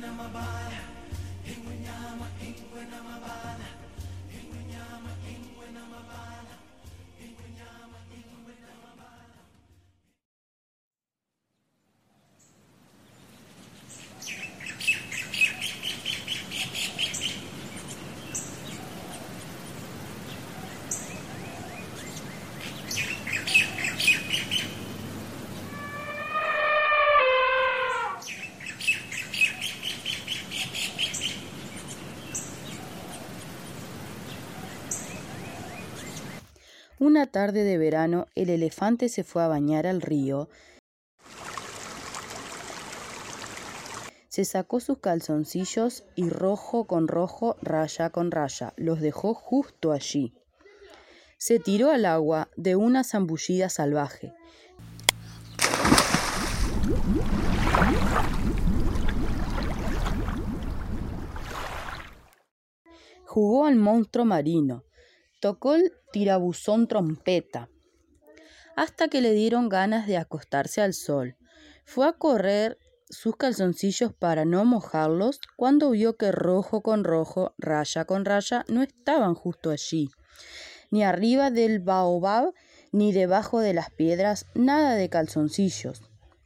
na mabaya ingwe nyama ingwe na mabala ingwe nyama ingwe na mabala. Una tarde de verano, el elefante se fue a bañar al río. Se sacó sus calzoncillos y rojo con rojo, raya con raya, los dejó justo allí. Se tiró al agua de una zambullida salvaje. Jugó al monstruo marino, tocó el tirabuzón trompeta, hasta que le dieron ganas de acostarse al sol. Fue a correr sus calzoncillos para no mojarlos cuando vio que rojo con rojo, raya con raya, no estaban justo allí. Ni arriba del baobab, ni debajo de las piedras, nada de calzoncillos.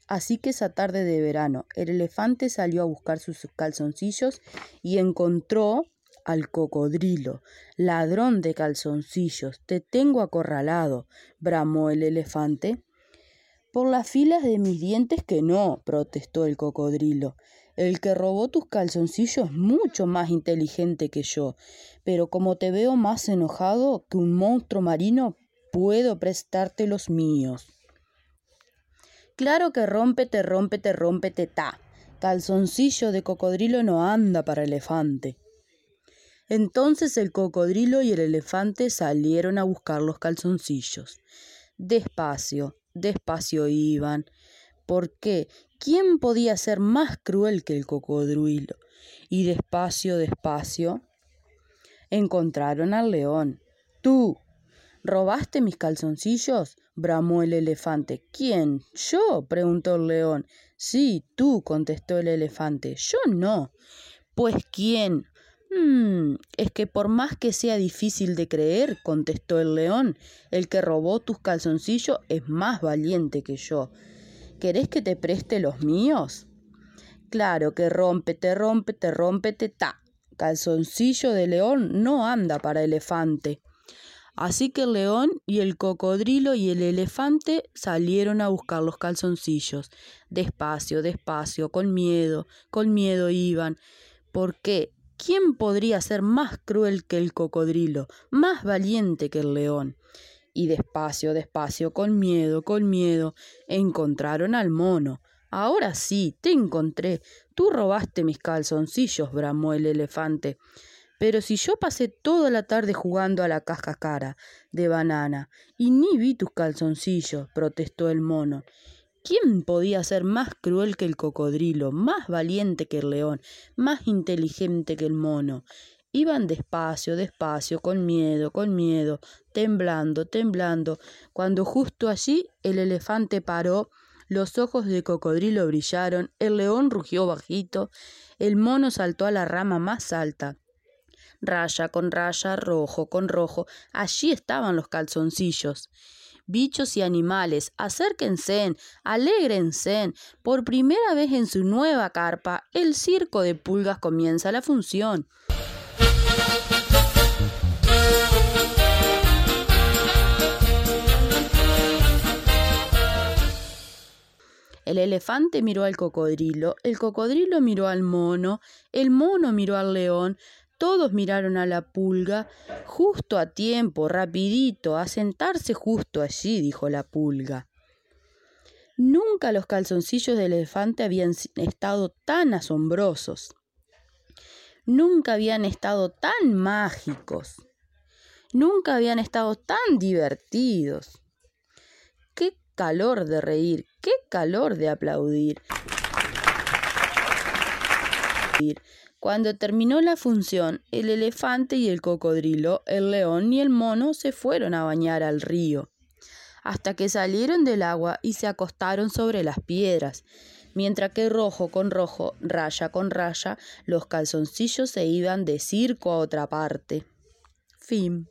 Así que esa tarde de verano, el elefante salió a buscar sus calzoncillos y encontró al cocodrilo. Ladrón de calzoncillos, te tengo acorralado, bramó el elefante. Por las filas de mis dientes que no, protestó el cocodrilo. El que robó tus calzoncillos es mucho más inteligente que yo, pero como te veo más enojado que un monstruo marino, puedo prestarte los míos. Claro que rómpete, rómpete, rómpete, ta. Calzoncillo de cocodrilo no anda para elefante. Entonces el cocodrilo y el elefante salieron a buscar los calzoncillos. Despacio, despacio iban. ¿Por qué? ¿Quién podía ser más cruel que el cocodrilo? Y despacio, despacio, encontraron al león. Tú, ¿robaste mis calzoncillos? bramó el elefante. ¿Quién? ¿Yo? preguntó el león. Sí, tú, contestó el elefante. Yo no. Pues ¿quién? Mm, es que por más que sea difícil de creer, contestó el león, el que robó tus calzoncillos es más valiente que yo. ¿Querés que te preste los míos? Claro que rómpete, rómpete, rómpete, ta. Calzoncillo de león no anda para elefante. Así que el león y el cocodrilo y el elefante salieron a buscar los calzoncillos. Despacio, despacio, con miedo, con miedo iban. ¿Por qué? ¿Quién podría ser más cruel que el cocodrilo, más valiente que el león? Y despacio, despacio, con miedo, con miedo, encontraron al mono. Ahora sí, te encontré. Tú robaste mis calzoncillos, bramó el elefante. Pero si yo pasé toda la tarde jugando a la cara de banana y ni vi tus calzoncillos, protestó el mono. ¿Quién podía ser más cruel que el cocodrilo, más valiente que el león, más inteligente que el mono? Iban despacio, despacio, con miedo, con miedo, temblando, temblando, cuando justo allí el elefante paró, los ojos de cocodrilo brillaron, el león rugió bajito, el mono saltó a la rama más alta. Raya con raya, rojo con rojo, allí estaban los calzoncillos bichos y animales, acérquense, alégrense. Por primera vez en su nueva carpa, el circo de pulgas comienza la función. El elefante miró al cocodrilo, el cocodrilo miró al mono, el mono miró al león, todos miraron a la pulga. Justo a tiempo, rapidito, a sentarse justo allí, dijo la pulga. Nunca los calzoncillos del elefante habían estado tan asombrosos. Nunca habían estado tan mágicos. Nunca habían estado tan divertidos. Qué calor de reír, qué calor de aplaudir. Cuando terminó la función, el elefante y el cocodrilo, el león y el mono se fueron a bañar al río, hasta que salieron del agua y se acostaron sobre las piedras. mientras que rojo con rojo, raya con raya, los calzoncillos se iban de circo a otra parte. Fin.